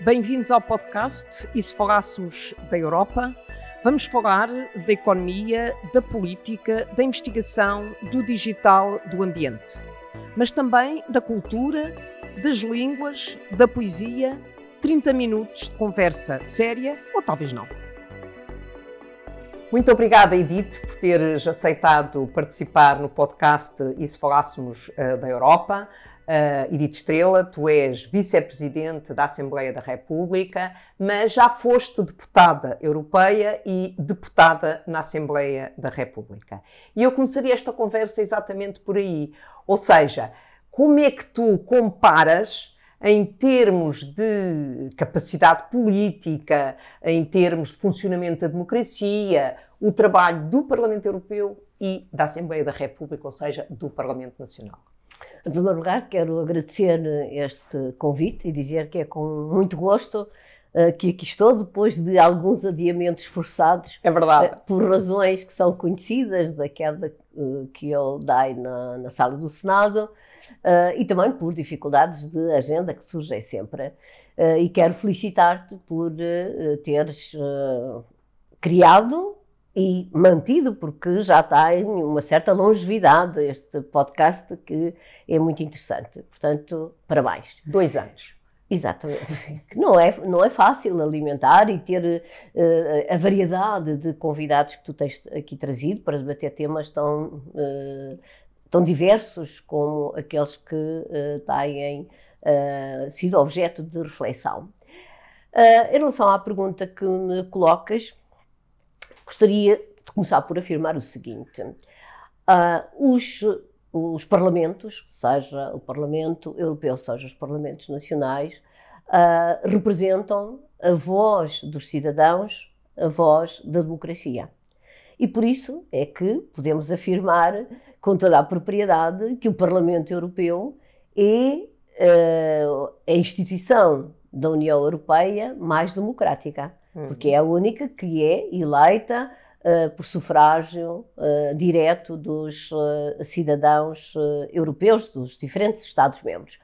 Bem-vindos ao podcast E se falássemos da Europa? Vamos falar da economia, da política, da investigação, do digital, do ambiente. Mas também da cultura, das línguas, da poesia. 30 minutos de conversa séria ou talvez não. Muito obrigada, Edith, por teres aceitado participar no podcast E se falássemos uh, da Europa. Uh, Edith Estrela, tu és vice-presidente da Assembleia da República, mas já foste deputada europeia e deputada na Assembleia da República. E eu começaria esta conversa exatamente por aí. Ou seja, como é que tu comparas em termos de capacidade política, em termos de funcionamento da democracia, o trabalho do Parlamento Europeu e da Assembleia da República, ou seja, do Parlamento Nacional? Em primeiro lugar, quero agradecer este convite e dizer que é com muito gosto uh, que aqui estou, depois de alguns adiamentos forçados. É verdade. Uh, por razões que são conhecidas, da queda que eu dei na, na, sala do Senado e também por dificuldades de agenda que surgem sempre. e quero felicitar-te por teres criado e mantido, porque já tem uma certa longevidade este podcast, que é muito interessante. Portanto, parabéns. Dois anos. Exatamente. Não é, não é fácil alimentar e ter uh, a variedade de convidados que tu tens aqui trazido para debater temas tão, uh, tão diversos como aqueles que uh, têm sido objeto de reflexão. em relação à pergunta que me colocas, Gostaria de começar por afirmar o seguinte: uh, os, os parlamentos, seja o Parlamento Europeu, seja os parlamentos nacionais, uh, representam a voz dos cidadãos, a voz da democracia. E por isso é que podemos afirmar com toda a propriedade que o Parlamento Europeu é uh, a instituição da União Europeia mais democrática porque é a única que é eleita uh, por sufrágio uh, direto dos uh, cidadãos europeus, dos diferentes Estados-membros.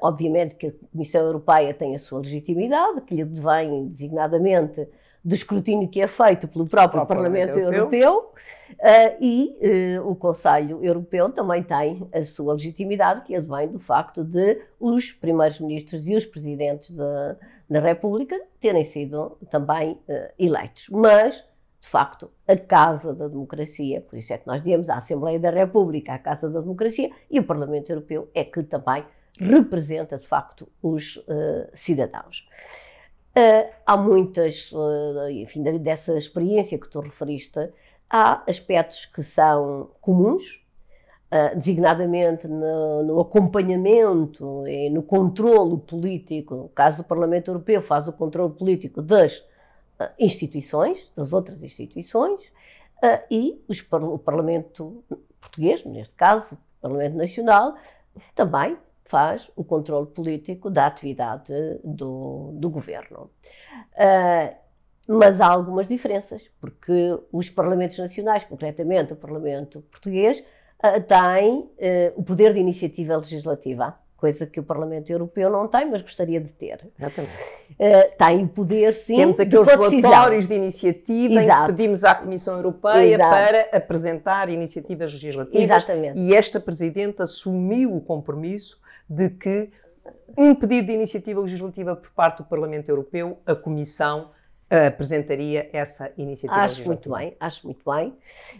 obviamente que a Comissão Europeia tem a sua legitimidade, que lhe vem designadamente do escrutínio que é feito pelo próprio, Parlamento, Parlamento, Europeu, Europeu uh, e uh, o Conselho Europeu também tem a sua legitimidade, que advém do facto de os primeiros ministros e os presidentes da, da República terem sido também uh, eleitos. Mas, de facto, a Casa da Democracia, por isso é que nós dizemos a Assembleia da República, a Casa da Democracia, e o Parlamento Europeu é que também representa, de facto, os cidadãos. Uh, há muitas, uh, enfim, dessa experiência que tu referiste, há aspectos que são comuns, uh, designadamente no, no, acompanhamento e no controlo político. No caso do Parlamento Europeu, faz o controle político das instituições, das outras instituições, e os, o Parlamento português, neste caso, o Parlamento Nacional, também faz o controle político da atividade do, do governo. Uh, mas há algumas diferenças, porque os parlamentos nacionais, concretamente o Parlamento português, uh, tem uh, o poder de iniciativa legislativa, coisa que o Parlamento Europeu não tem, mas gostaria de ter. Exatamente. Uh, tem o poder, sim, Temos aqueles relatórios de iniciativa Exato. em que pedimos à Comissão Europeia Exato. para apresentar iniciativas legislativas. Exatamente. E esta Presidente assumiu o compromisso de que um pedido de iniciativa legislativa por parte do Parlamento Europeu, a Comissão apresentaria essa iniciativa acho. Muito bem, acho muito bem.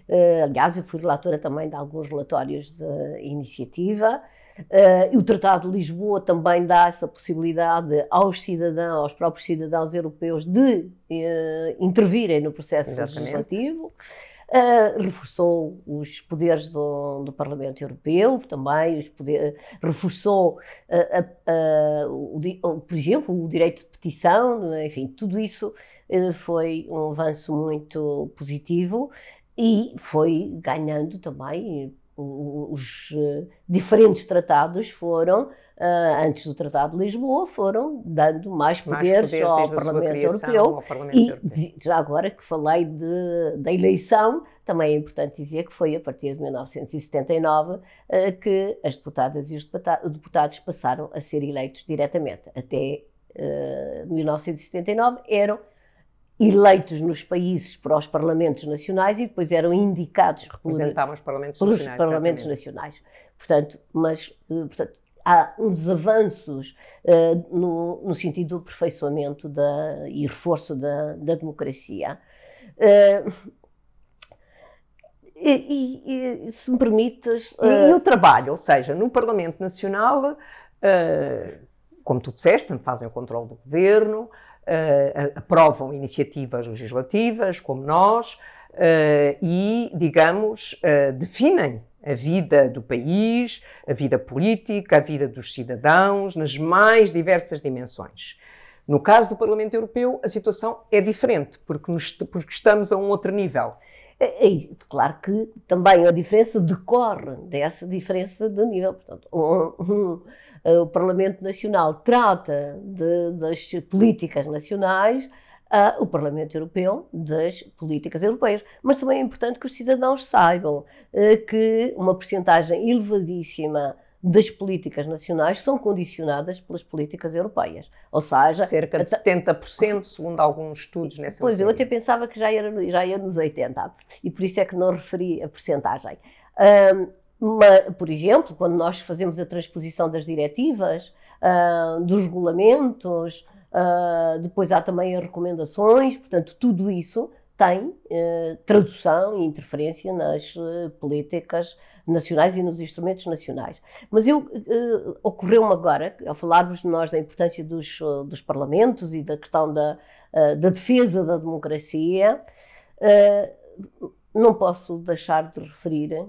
Uh, aliás, eu fui relatora também de alguns relatórios de iniciativa. Uh, o Tratado de Lisboa também dá essa possibilidade aos cidadãos, aos próprios cidadãos europeus, de intervirem no processo Exatamente. legislativo. Uh, reforçou os poderes do, do, Parlamento Europeu, também os poder, reforçou, uh, uh, o, por exemplo, o direito de petição, enfim, tudo isso foi um avanço muito positivo e foi ganhando também os diferentes tratados foram uh, antes do Tratado de Lisboa, foram dando mais poderes, mais ao, Parlamento Europeu, Parlamento e, Europeu. já agora que falei de, da eleição, também é importante dizer que foi a partir de 1979 uh, ah, que as deputadas e os deputados passaram a ser eleitos diretamente. Até uh, 1979, eram eleitos nos países para os parlamentos nacionais e depois eram indicados representavam os parlamentos pelos nacionais, parlamentos nacionais. Portanto, mas uh, portanto, há uns avanços uh, no, no, sentido do aperfeiçoamento da, e reforço da, da democracia. Uh, e, e, e, se me permites. Uh... E, e, o trabalho, ou seja, no Parlamento Nacional, como tu disseste, fazem o controle do governo, aprovam iniciativas legislativas, como nós, e, digamos, definem a vida do país, a vida política, a vida dos cidadãos, nas mais diversas dimensões. No caso do Parlamento Europeu, a situação é diferente, porque, nos, porque estamos a um outro nível. É, claro que também a diferença decorre dessa diferença de nível. Portanto, um, o Parlamento Nacional trata de, das políticas nacionais, uh, o Parlamento Europeu das políticas europeias. Mas também é importante que os cidadãos saibam uh, que uma percentagem elevadíssima das políticas nacionais são condicionadas pelas políticas europeias. Ou seja, cerca de 70%, segundo alguns estudos nessa Pois, eu até pensava que já era, já ia nos 80%, e por isso é que não referi a percentagem. Uh, por exemplo, quando nós fazemos a transposição das diretivas, uh, dos regulamentos, Uh, depois há também as recomendações, portanto, tudo isso tem uh, tradução e interferência nas uh, políticas nacionais e nos instrumentos nacionais. Mas eu ocorreu-me agora, ao falarmos nós da importância dos, dos parlamentos e da questão da, da defesa da democracia, não posso deixar de referir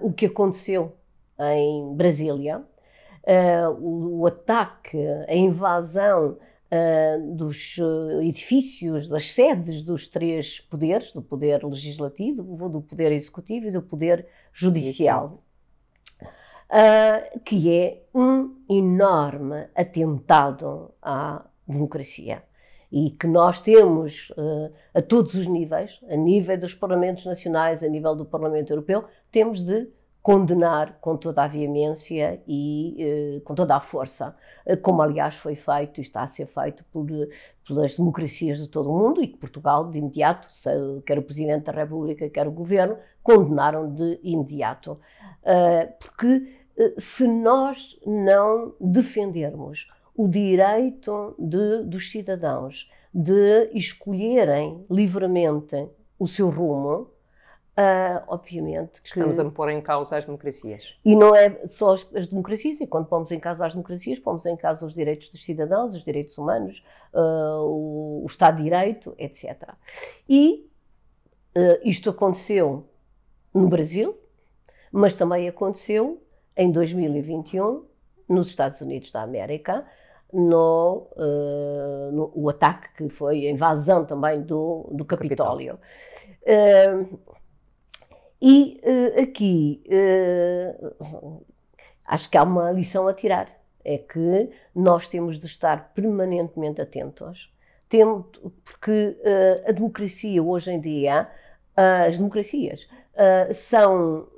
o que aconteceu em Brasília, uh, o, o, ataque, a invasão uh, dos uh, edifícios, das sedes dos três poderes, do poder legislativo, do poder executivo e do poder judicial. que é um enorme atentado à democracia e que nós temos uh, a todos os níveis, a nível dos parlamentos nacionais, a nível do Parlamento Europeu, temos de condenar com toda a veemência e eh, com toda a força, eh, como aliás foi feito e está a ser feito por, pelas democracias de todo o mundo e que Portugal, de imediato, quer o Presidente da República, quer o Governo, condenaram de imediato. Uh, porque se nós não defendermos o direito de, dos cidadãos de escolherem livremente o seu rumo, Uh, obviamente que... Estamos a pôr em causa as democracias. E não é só as, as, democracias, e quando pomos em causa as democracias, pomos em causa os direitos dos cidadãos, os direitos humanos, uh, o, o, Estado de Direito, etc. E uh, isto aconteceu no Brasil, mas também aconteceu em 2021 nos Estados Unidos da América, no, no o ataque que foi a invasão também do, do Capitólio. Capitólio. E uh, aqui uh, acho que há uma lição a tirar. É que nós temos de estar permanentemente atentos, porque uh, a democracia hoje em dia, as democracias são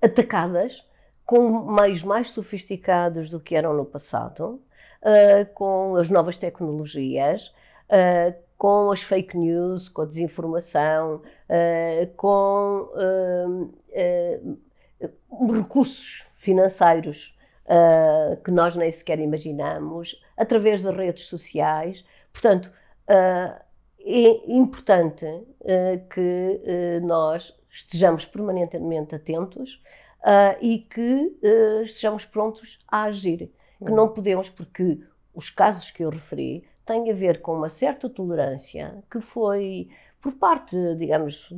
atacadas com meios mais sofisticados do que eram no passado, com as novas tecnologias, com as fake news, com a desinformação, uh, com uh, uh, recursos financeiros que nós nem sequer imaginamos, através das redes sociais. Portanto, é importante que nós estejamos permanentemente atentos e que estejamos prontos a agir. Que não podemos, porque os casos que eu referi tem a ver com uma certa tolerância que foi por parte, digamos,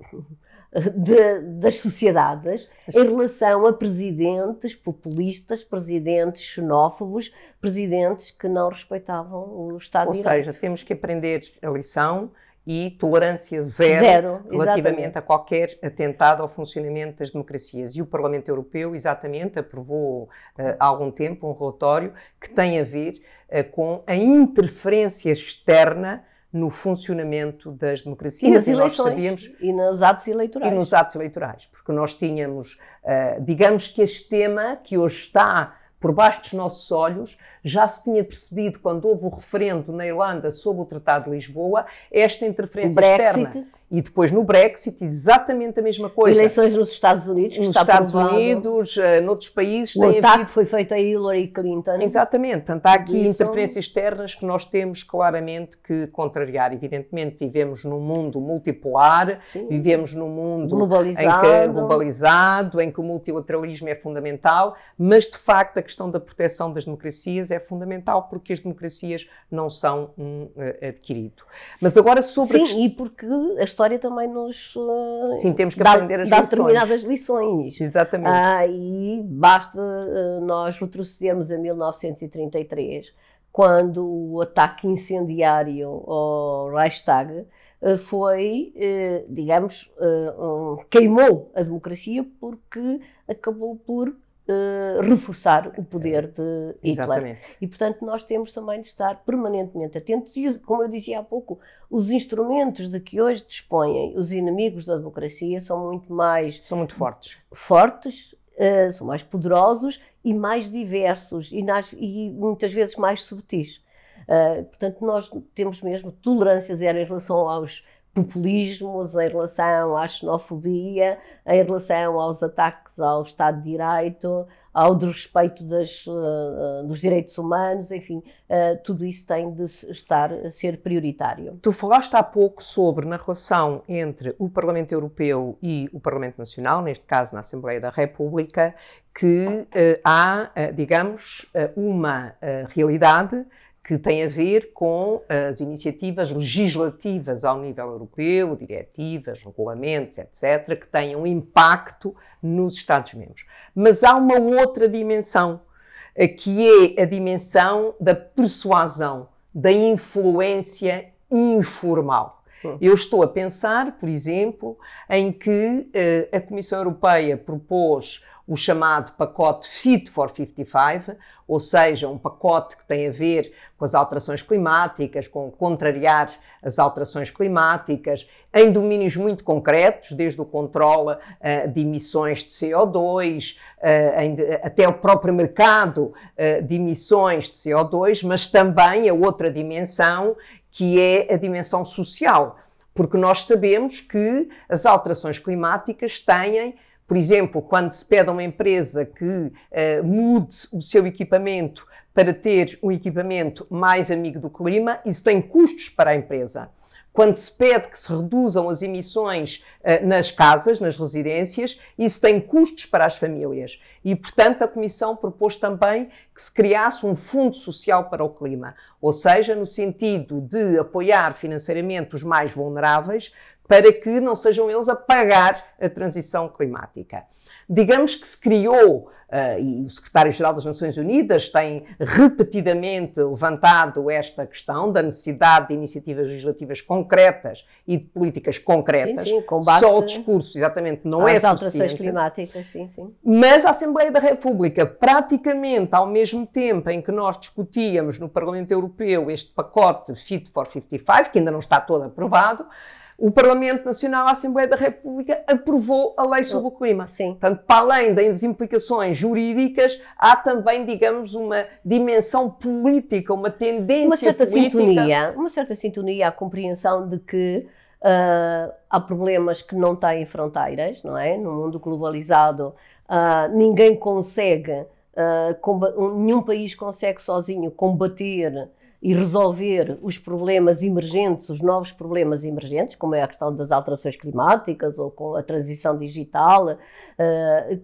de, das sociedades em relação a presidentes populistas, presidentes xenófobos, presidentes que não respeitavam o Estado Ou de Direito. Ou seja, temos que aprender a lição e tolerância zero, zero relativamente a qualquer atentado ao funcionamento das democracias. E o Parlamento Europeu, exatamente, aprovou uh, há algum tempo um relatório que tem a ver uh, com a interferência externa no funcionamento das democracias. E nas eleições. Nós sabíamos, e nos atos eleitorais. E nos atos eleitorais, porque nós tínhamos, uh, digamos que este tema que hoje está por baixo dos nossos olhos, já se tinha percebido quando houve o referendo na Irlanda sobre o Tratado de Lisboa, esta interferência externa e depois no Brexit, exatamente a mesma coisa. Eleições nos Estados Unidos, nos Estados provado. Unidos, uh, noutros países. O ataque havido... foi feito a Hillary Clinton. Exatamente. Portanto, há aqui Isso... interferências externas que nós temos claramente que contrariar. Evidentemente, vivemos num mundo multipolar, Sim. vivemos num mundo globalizado. Em que, globalizado, em que o multilateralismo é fundamental, mas de facto a questão da proteção das democracias é fundamental porque as democracias não são um uh, adquirido. Mas agora sobre. Sim, e porque as história também nos uh, Sim, temos que dá, aprender as dá lições. determinadas lições. Exatamente. Ah, e basta uh, nós retrocedermos a 1933, quando o ataque incendiário ao Reichstag uh, foi, digamos, um, queimou a democracia porque acabou por Uh, reforçar o poder de Hitler. Exatamente. E, portanto, nós temos também de estar permanentemente atentos e, como eu dizia há pouco, os instrumentos de que hoje dispõem os inimigos da democracia são muito mais... São muito fortes. Fortes, uh, são mais poderosos e mais diversos e, nas, e muitas vezes mais subtis. Uh, portanto, nós temos mesmo tolerância zero em relação aos populismos, em relação à xenofobia, em relação aos ataques ao Estado de Direito, ao desrespeito das, uh, dos direitos humanos, enfim, uh, tudo isso tem de estar a ser prioritário. Tu falaste há pouco sobre na relação entre o Parlamento Europeu e o Parlamento Nacional, neste caso na Assembleia da República, que há, digamos, uma realidade que tem a ver com as iniciativas legislativas ao nível europeu, diretivas, regulamentos, etc., que tenham impacto nos Estados-membros. Mas há uma outra dimensão, eh, que é a dimensão da persuasão, da influência informal. Hum. Eu estou a pensar, por exemplo, em que uh, a Comissão Europeia propôs o chamado pacote Fit for 55, ou seja, um pacote que tem a ver com as alterações climáticas, com contrariar as alterações climáticas, em domínios muito concretos, desde o controle uh, de emissões de CO2, uh, em, até o próprio mercado uh, de emissões de CO2, mas também a outra dimensão, que é a dimensão social. Porque nós sabemos que as alterações climáticas têm por exemplo, quando se pede a uma empresa que uh, mude o seu equipamento para ter um equipamento mais amigo do clima, isso tem custos para a empresa. Quando se pede que se reduzam as emissões uh, nas casas, nas residências, isso tem custos para as famílias. E, portanto, a Comissão propôs também que se criasse um fundo social para o clima, ou seja, no sentido de apoiar financeiramente os mais vulneráveis, para que não sejam eles a pagar a transição climática. Digamos que se criou, uh, e o secretário-geral das Nações Unidas tem repetidamente levantado esta questão da necessidade de iniciativas legislativas concretas e de políticas concretas. Sim, sim, Só o discurso, exatamente, não é suficiente. alterações climáticas, sim, sim. Mas a Assembleia da República, praticamente ao mesmo tempo em que nós discutíamos no Parlamento Europeu este pacote Fit for 55, que ainda não está todo aprovado, o Parlamento Nacional, a Assembleia da República, aprovou a lei sobre o clima. Sim. Portanto, para além das implicações jurídicas, há também, digamos, uma dimensão política, uma tendência uma certa política. Sintonia, uma certa sintonia à compreensão de que uh, há problemas que não têm fronteiras, não é? No mundo globalizado, uh, ninguém consegue, uh, nenhum país consegue sozinho combater e resolver os problemas emergentes, os novos problemas emergentes, como é a questão das alterações climáticas ou com a transição digital, eh,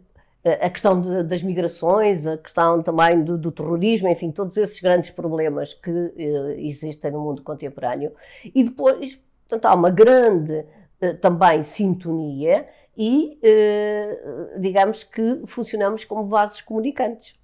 a questão de, das migrações, a questão também do, do, terrorismo, enfim, todos esses grandes problemas que uh, existem no mundo contemporâneo. E depois, portanto, há uma grande também sintonia e, digamos que funcionamos como vasos comunicantes.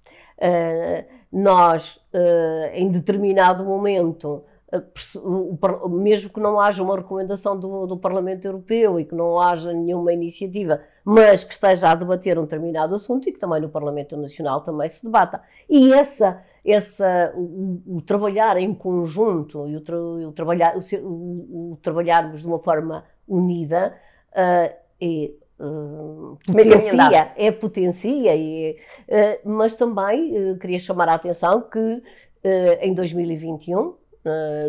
Nós uh, em determinado momento, uh, mesmo que não haja uma recomendação do, do, Parlamento Europeu e que não haja nenhuma iniciativa, mas que esteja a debater um determinado assunto e que também no Parlamento Nacional também se debata. E essa, essa o, o trabalhar em conjunto e o, tra, o trabalhar, o, o, trabalharmos de uma forma unida uh, é Uh, potencia, é potencia, e, uh, mas também uh, queria chamar a atenção que em 2021,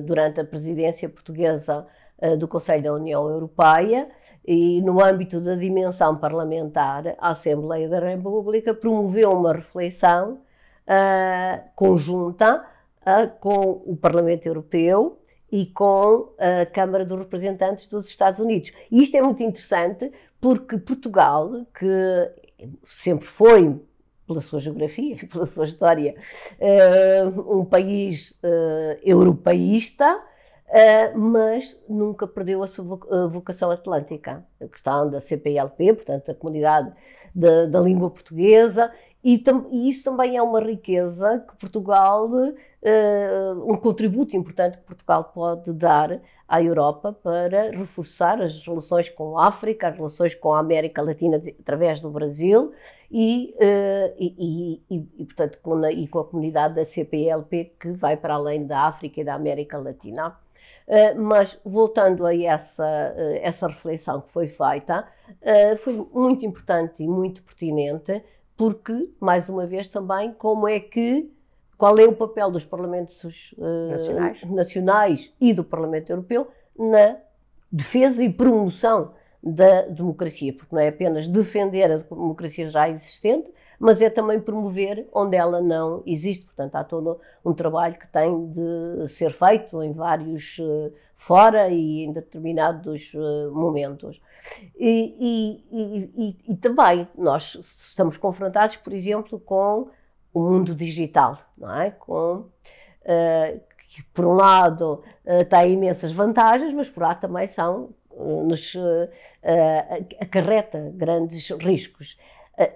durante a presidência portuguesa do Conselho da União Europeia e, no âmbito da dimensão parlamentar, a Assembleia da República promoveu uma reflexão conjunta com o Parlamento Europeu e com a Câmara dos Representantes dos Estados Unidos. E isto é muito interessante porque Portugal, que sempre foi, pela sua geografia, pela sua história, uh, um país europeísta, Uh, mas nunca perdeu a sua vocação atlântica. A questão da CPLP, portanto, a comunidade da, da língua portuguesa, e, e, isso também é uma riqueza que Portugal, um contributo importante que Portugal pode dar à Europa para reforçar as relações com a África, as relações com a América Latina através do Brasil e, uh, e, e, e portanto, com a, e com a comunidade da CPLP que vai para além da África e da América Latina. Uh, mas voltando a essa, uh, essa reflexão que foi feita, foi muito importante e muito pertinente, porque, mais uma vez, também, como é que, qual é o papel dos parlamentos nacionais. nacionais e do Parlamento Europeu na defesa e promoção da democracia, porque não é apenas defender a democracia já existente, mas é também promover onde ela não existe. Portanto, há todo um trabalho que tem de ser feito em vários uh, fora e em determinados uh, momentos. E, e, e, e, também nós estamos confrontados, por exemplo, com o mundo digital, não é? Com uh, que por um lado tem imensas vantagens, mas por outro também são nos acarreta grandes riscos.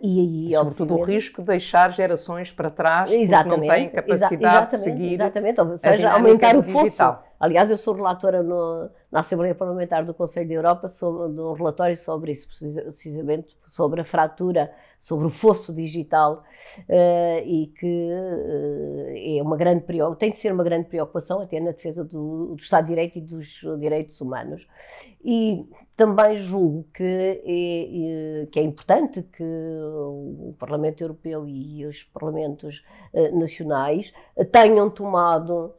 E, e, Sobretudo o risco de deixar gerações para trás exatamente, porque não têm capacidade de seguir. Exatamente, ou seja, aumentar o fosso. Aliás, eu sou relatora no, na Assembleia Parlamentar do Conselho da Europa sobre, de um relatório sobre isso, precisamente sobre a fratura, sobre o fosso digital uh, e que uh, é uma grande tem de ser uma grande preocupação até na defesa do, do Estado de Direito e dos direitos humanos. E também julgo que é, que é importante que o Parlamento Europeu e os Parlamentos uh, nacionais tenham tomado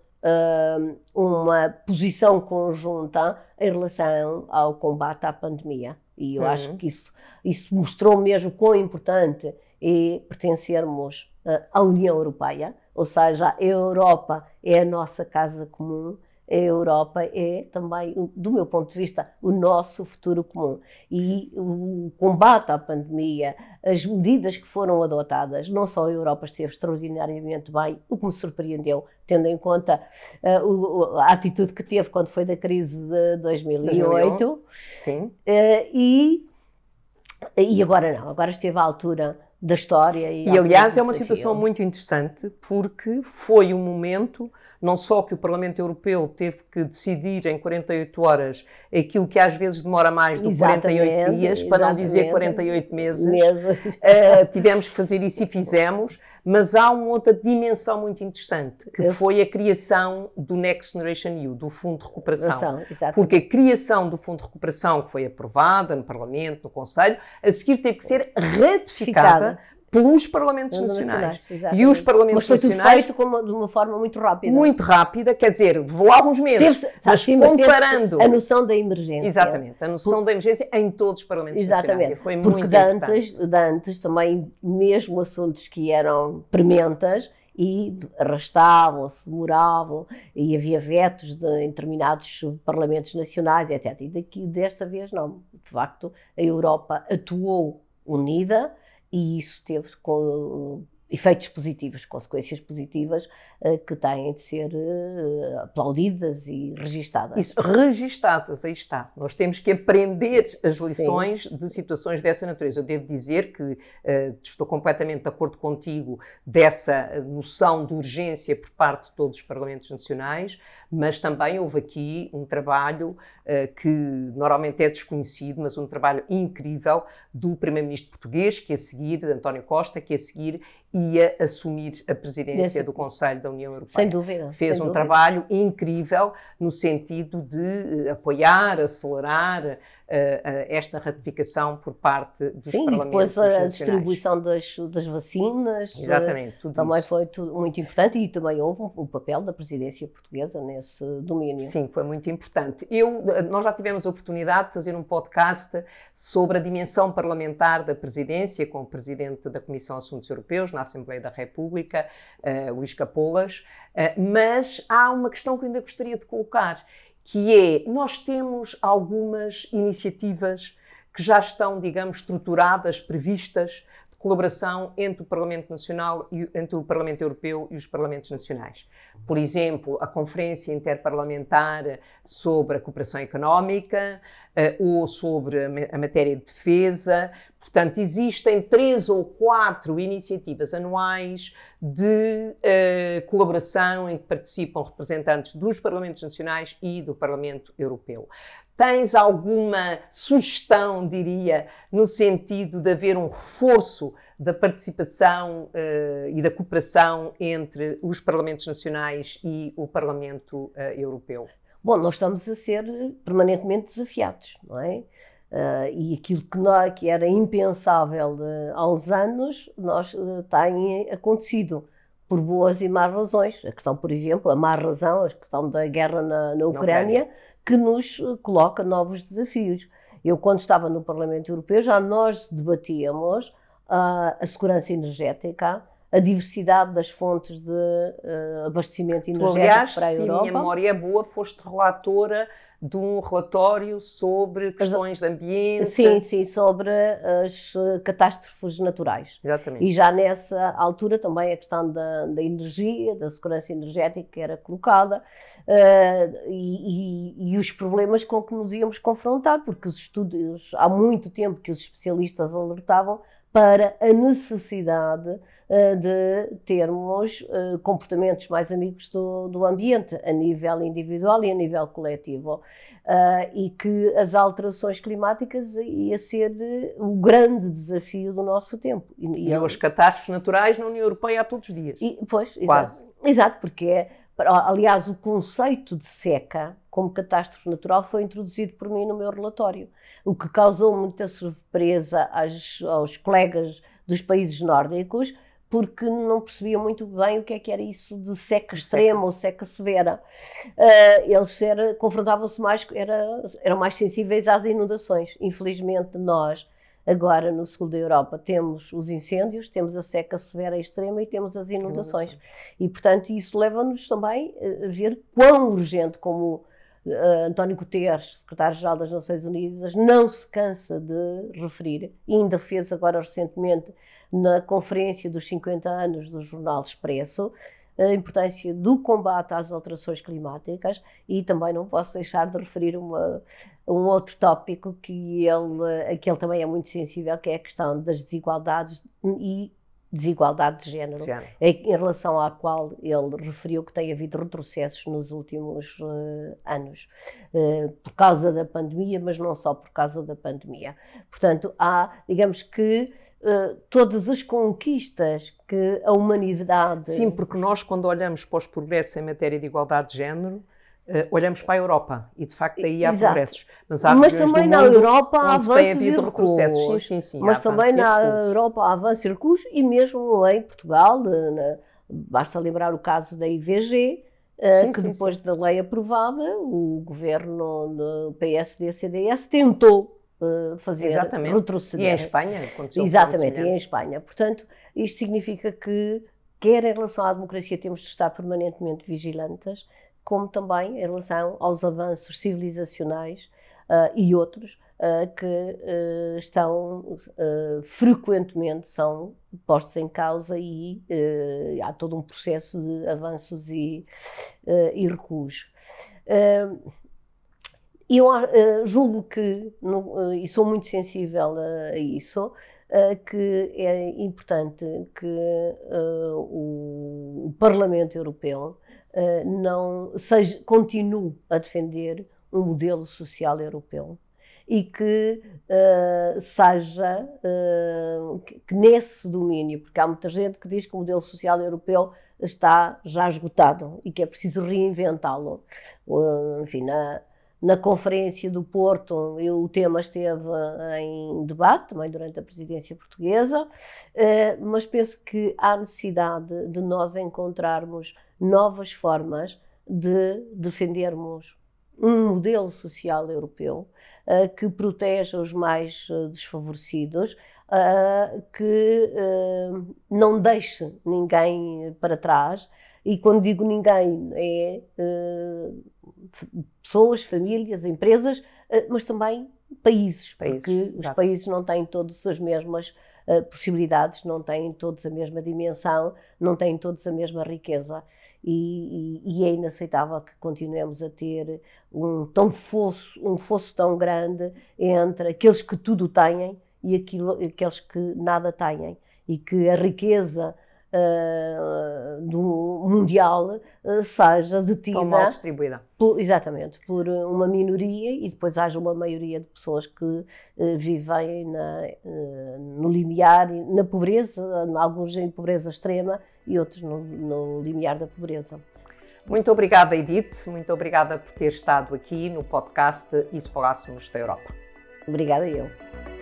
uma posição conjunta em relação ao combate à pandemia. E eu uhum. acho que isso, isso mostrou mesmo quão importante é pertencermos uh, à União Europeia, ou seja, a Europa é a nossa casa comum a Europa é também, do meu ponto de vista, o nosso futuro comum. E o combate à pandemia, as medidas que foram adotadas, não só a Europa esteve extraordinariamente bem, o que me surpreendeu, tendo em conta uh, a atitude que teve quando foi da crise de 2008. 2001. Sim. Uh, e, e agora não, agora esteve à altura da história. E, e aliás, é uma situação muito interessante porque foi um momento não só que o Parlamento Europeu teve que decidir em 48 horas aquilo que às vezes demora mais do que 48 dias, para não dizer 48 meses, meses. Uh, tivemos que fazer isso e fizemos, mas há uma outra dimensão muito interessante, que foi a criação do Next Generation EU, do Fundo de Recuperação. Porque a criação do Fundo de Recuperação, que foi aprovada no Parlamento, no Conselho, a seguir teve que ser ratificada Ficada pelos Parlamentos Nacionais. nacionais e os Parlamentos mas foi Nacionais. Tudo feito de uma forma muito rápida. Muito rápida, quer dizer, vou alguns meses. Teve, mas sim, comparando. a noção da emergência. Exatamente, a noção Por... da emergência em todos os Parlamentos Exatamente. Nacionais. Foi Porque muito dantes, dantes também, mesmo assuntos que eram prementas, e arrastavam-se, demoravam, e havia vetos de, em determinados parlamentos nacionais, etc. E daqui, desta vez não. De facto, a Europa atuou unida, e isso teve efeitos positivos, consequências positivas uh, que têm de ser uh, aplaudidas e registadas. Isso, registadas, aí está. Nós temos que aprender as lições Sim. de situações dessa natureza. Eu devo dizer que uh, estou completamente de acordo contigo dessa noção de urgência por parte de todos os parlamentos nacionais, mas também houve aqui um trabalho que normalmente é desconhecido, mas um trabalho incrível do primeiro-ministro português, que a seguir, António Costa, que a seguir ia assumir a presidência do Conselho da União Europeia. Sem dúvida. Fez sem um dúvida. trabalho incrível no sentido de uh, apoiar, acelerar esta ratificação por parte dos Sim, parlamentos Sim, depois a distribuição das, das vacinas. Exatamente, tudo Também isso. foi tudo muito importante e também houve o um, papel da presidência portuguesa nesse domínio. Sim, foi muito importante. Eu, nós já tivemos a oportunidade de fazer um podcast sobre a dimensão parlamentar da presidência com o presidente da Comissão de Assuntos Europeus na Assembleia da República, uh, Luís Capolas, uh, mas há uma questão que eu ainda gostaria de colocar, que é, nós temos algumas iniciativas que já estão, digamos, estruturadas, previstas, de colaboração entre o Parlamento Nacional e entre o Parlamento Europeu e os Parlamentos Nacionais. Por exemplo, a Conferência Interparlamentar sobre a Cooperação Económica uh, ou sobre a matéria de defesa. Portanto, existem três ou quatro iniciativas anuais de uh, colaboração em que participam representantes dos Parlamentos Nacionais e do Parlamento Europeu. Tens alguma sugestão, diria, no sentido de haver um reforço da participação uh, e da cooperação entre os Parlamentos Nacionais e o Parlamento uh, Europeu? Bom, nós estamos a ser permanentemente desafiados, não é? Uh, e aquilo que, não, que era impensável há uns anos, nós, tem acontecido por boas e más razões. A questão, por exemplo, a má razão, a questão da guerra na, na Ucrânia, Ucrânia, que nos coloca novos desafios. Eu, quando estava no Parlamento Europeu, já nós debatíamos uh, a segurança energética, a diversidade das fontes de uh, abastecimento energético aliás, para a Europa. Se a minha memória é boa, foste relatora de um relatório sobre questões de ambiente. Sim, sim, sobre as catástrofes naturais. Exatamente. E já nessa altura também a questão da, da energia, da segurança energética era colocada uh, e, e, e, os problemas com que nos íamos confrontar, porque os estudos, há muito tempo que os especialistas alertavam para a necessidade uh, de termos uh, comportamentos mais amigos do, do, ambiente, a nível individual e a nível coletivo. Uh, e que as alterações climáticas ia ser o grande desafio do nosso tempo. E, e as catástrofes naturais na União Europeia há todos os dias. E, pois, Quase. Exato, exato porque é Aliás, o conceito de seca como catástrofe natural foi introduzido por mim no meu relatório, o que causou muita surpresa aos, aos colegas dos países nórdicos, porque não percebiam muito bem o que é que era isso de seca extrema seca. ou seca severa. Uh, eles confrontavam-se mais, era, eram mais sensíveis às inundações. Infelizmente, nós Agora, no sul da Europa, temos os incêndios, temos a seca severa e extrema e temos as inundações. E, portanto, isso leva-nos também a ver quão urgente, como uh, António Guterres, secretário-geral das Nações Unidas, não se cansa de referir, e ainda fez agora recentemente na conferência dos 50 anos do Jornal Expresso, a importância do combate às alterações climáticas e também não posso deixar de referir uma, um outro tópico que ele, que ele também é muito sensível, que é a questão das desigualdades e desigualdade de género, em relação à qual ele referiu que tem havido retrocessos nos últimos uh, anos, uh, por causa da pandemia, mas não só por causa da pandemia. Portanto, há, digamos que, uh, todas as conquistas que a humanidade. Sim, porque nós, quando olhamos para os progressos em matéria de igualdade de género, Uh, olhamos para a Europa e de facto aí há Exato. progressos. Mas, há mas também na Europa há avanços e recuos. Sim, sim, sim, mas também na Europa há avanços e recuos e mesmo em Portugal, na, basta lembrar o caso da IVG, uh, sim, que depois da lei aprovada, o governo do PSD-CDS tentou uh, fazer Exatamente. retroceder. E em Espanha aconteceu Exatamente, e em Espanha. Portanto, isto significa que, quer em relação à democracia, temos de estar permanentemente vigilantes, como também em relação aos avanços civilizacionais uh, e outros uh, que uh, estão frequentemente são postos em causa e há todo um processo de avanços e, e recuos. eu julgo que, no, e sou muito sensível a, isso, que é importante que o, Parlamento Europeu não seja, continue a defender um modelo social europeu e que uh, seja uh, que, nesse domínio, porque há muita gente que diz que o modelo social europeu está já esgotado e que é preciso reinventá-lo. Uh, enfim, na, na Conferência do Porto, eu, o tema esteve em debate também durante a presidência portuguesa, eh, mas penso que há necessidade de nós encontrarmos novas formas de defendermos um modelo social europeu uh, que proteja os mais uh, desfavorecidos, uh, que não deixe ninguém para trás. E quando digo ninguém, é pessoas, famílias, empresas, mas também países, países porque exato. os países não têm todas as mesmas uh, possibilidades, não têm todos a mesma dimensão, não têm todos a mesma riqueza. E, e, e, é inaceitável que continuemos a ter um, tão fosso, um fosso tão grande entre aqueles que tudo têm e aquilo, aqueles que nada têm. E que a riqueza uh, do mundial uh, seja detida. Tão mal distribuída. Por, exatamente, por uma minoria e depois haja uma maioria de pessoas que uh, vivem na, no limiar, na pobreza, alguns em pobreza extrema e outros no, no limiar da pobreza. Muito obrigada, Edith. Muito obrigada por ter estado aqui no podcast E se Falássemos da Europa. Obrigada eu.